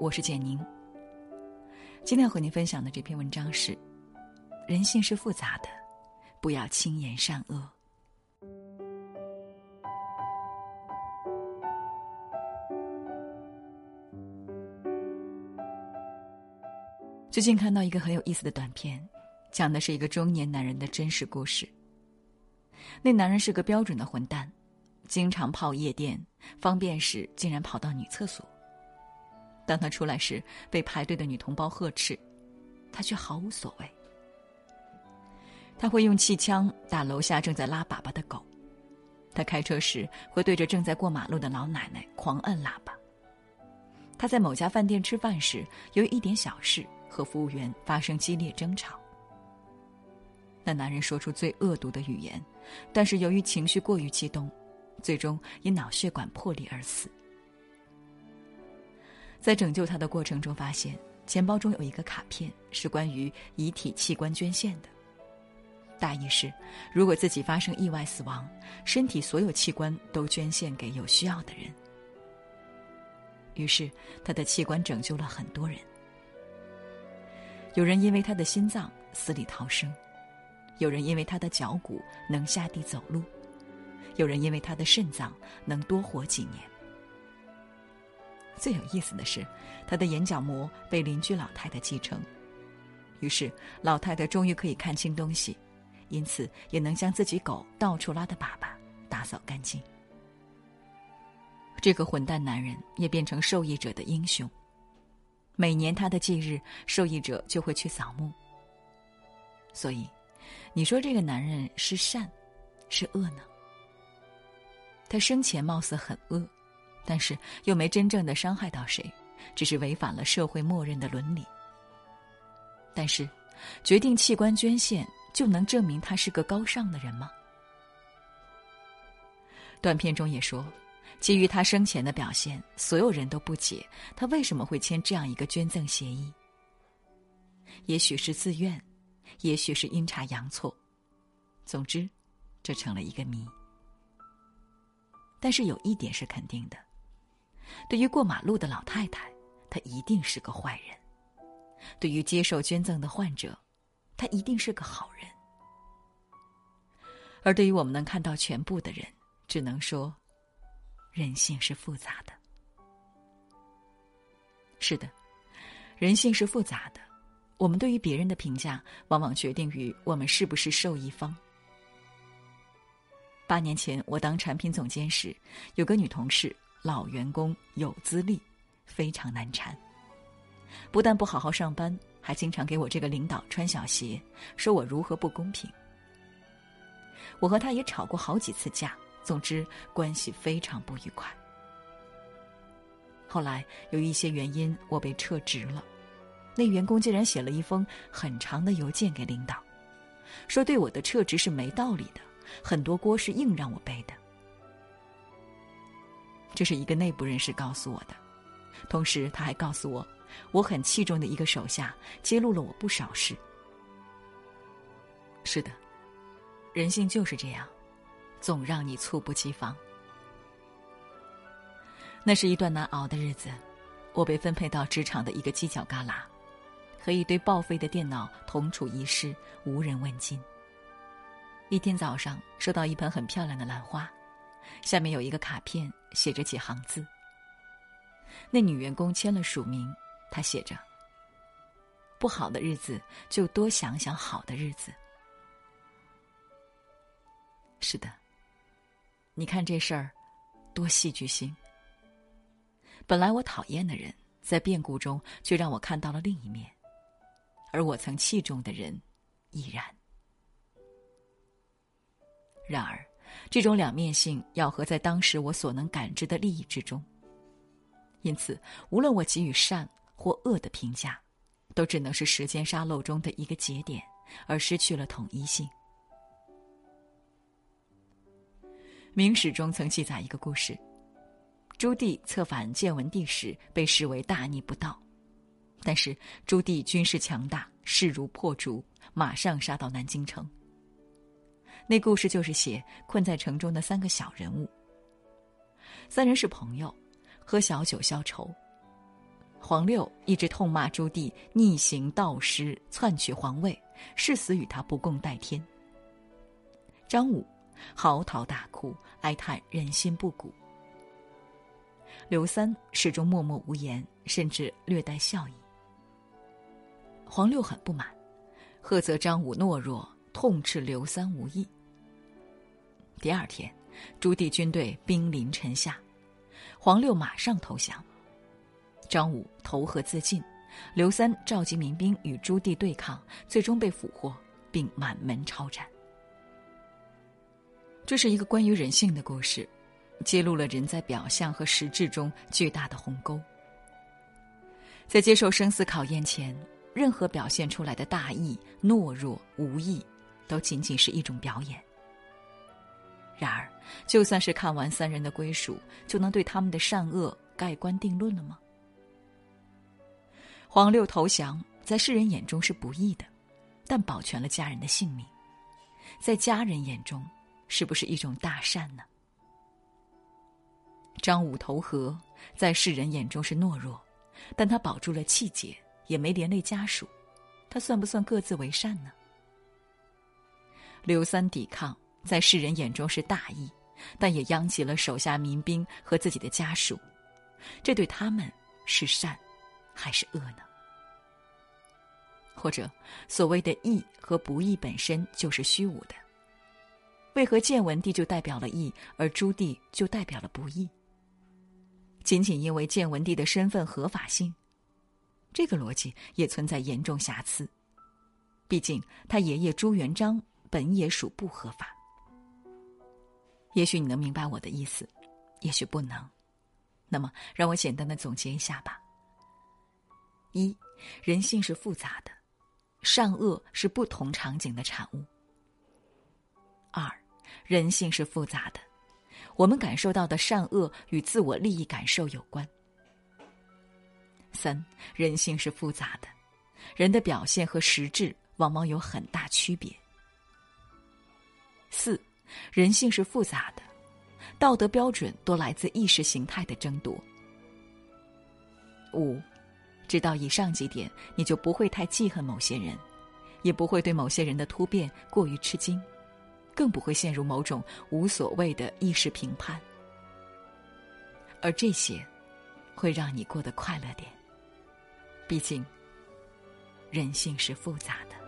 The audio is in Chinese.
我是简宁。今天要和您分享的这篇文章是：人性是复杂的，不要轻言善恶。最近看到一个很有意思的短片，讲的是一个中年男人的真实故事。那男人是个标准的混蛋，经常泡夜店，方便时竟然跑到女厕所。当他出来时，被排队的女同胞呵斥，他却毫无所谓。他会用气枪打楼下正在拉粑粑的狗，他开车时会对着正在过马路的老奶奶狂摁喇叭。他在某家饭店吃饭时，由于一点小事和服务员发生激烈争吵。那男人说出最恶毒的语言，但是由于情绪过于激动，最终因脑血管破裂而死。在拯救他的过程中，发现钱包中有一个卡片，是关于遗体器官捐献的。大意是，如果自己发生意外死亡，身体所有器官都捐献给有需要的人。于是，他的器官拯救了很多人。有人因为他的心脏死里逃生。有人因为他的脚骨能下地走路，有人因为他的肾脏能多活几年。最有意思的是，他的眼角膜被邻居老太太继承，于是老太太终于可以看清东西，因此也能将自己狗到处拉的粑粑打扫干净。这个混蛋男人也变成受益者的英雄。每年他的忌日，受益者就会去扫墓。所以。你说这个男人是善，是恶呢？他生前貌似很恶，但是又没真正的伤害到谁，只是违反了社会默认的伦理。但是，决定器官捐献就能证明他是个高尚的人吗？短片中也说，基于他生前的表现，所有人都不解他为什么会签这样一个捐赠协议。也许是自愿。也许是阴差阳错，总之，这成了一个谜。但是有一点是肯定的：对于过马路的老太太，她一定是个坏人；对于接受捐赠的患者，她一定是个好人。而对于我们能看到全部的人，只能说，人性是复杂的。是的，人性是复杂的。我们对于别人的评价，往往决定于我们是不是受益方。八年前，我当产品总监时，有个女同事，老员工，有资历，非常难缠。不但不好好上班，还经常给我这个领导穿小鞋，说我如何不公平。我和他也吵过好几次架，总之关系非常不愉快。后来由于一些原因，我被撤职了。那员工竟然写了一封很长的邮件给领导，说对我的撤职是没道理的，很多锅是硬让我背的。这是一个内部人士告诉我的，同时他还告诉我，我很器重的一个手下揭露了我不少事。是的，人性就是这样，总让你猝不及防。那是一段难熬的日子，我被分配到职场的一个犄角旮旯。和一堆报废的电脑同处一室，无人问津。一天早上，收到一盆很漂亮的兰花，下面有一个卡片，写着几行字。那女员工签了署名，她写着：“不好的日子，就多想想好的日子。”是的，你看这事儿，多戏剧性。本来我讨厌的人，在变故中却让我看到了另一面。而我曾器重的人，亦然。然而，这种两面性要合在当时我所能感知的利益之中。因此，无论我给予善或恶的评价，都只能是时间沙漏中的一个节点，而失去了统一性。明史中曾记载一个故事：朱棣策反建文帝时，被视为大逆不道。但是朱棣军事强大，势如破竹，马上杀到南京城。那故事就是写困在城中的三个小人物。三人是朋友，喝小酒消愁。黄六一直痛骂朱棣逆行盗失，篡取皇位，誓死与他不共戴天。张武嚎啕大哭，哀叹人心不古。刘三始终默默无言，甚至略带笑意。黄六很不满，呵责张武懦弱，痛斥刘三无义。第二天，朱棣军队兵临城下，黄六马上投降。张武投河自尽，刘三召集民兵与朱棣对抗，最终被俘获，并满门抄斩。这是一个关于人性的故事，揭露了人在表象和实质中巨大的鸿沟。在接受生死考验前，任何表现出来的大义、懦弱、无义，都仅仅是一种表演。然而，就算是看完三人的归属，就能对他们的善恶盖棺定论了吗？黄六投降，在世人眼中是不义的，但保全了家人的性命，在家人眼中，是不是一种大善呢？张武投河，在世人眼中是懦弱，但他保住了气节，也没连累家属，他算不算各自为善呢？刘三抵抗，在世人眼中是大义，但也殃及了手下民兵和自己的家属，这对他们是善。还是恶呢？或者，所谓的义和不义本身就是虚无的？为何建文帝就代表了义，而朱棣就代表了不义？仅仅因为建文帝的身份合法性，这个逻辑也存在严重瑕疵。毕竟他爷爷朱元璋本也属不合法。也许你能明白我的意思，也许不能。那么，让我简单的总结一下吧。一，人性是复杂的，善恶是不同场景的产物。二，人性是复杂的，我们感受到的善恶与自我利益感受有关。三，人性是复杂的，人的表现和实质往往有很大区别。四，人性是复杂的，道德标准多来自意识形态的争夺。五。知道以上几点，你就不会太记恨某些人，也不会对某些人的突变过于吃惊，更不会陷入某种无所谓的意识评判。而这些，会让你过得快乐点。毕竟，人性是复杂的。